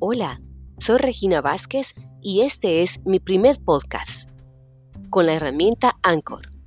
Hola, soy Regina Vázquez y este es mi primer podcast con la herramienta Anchor.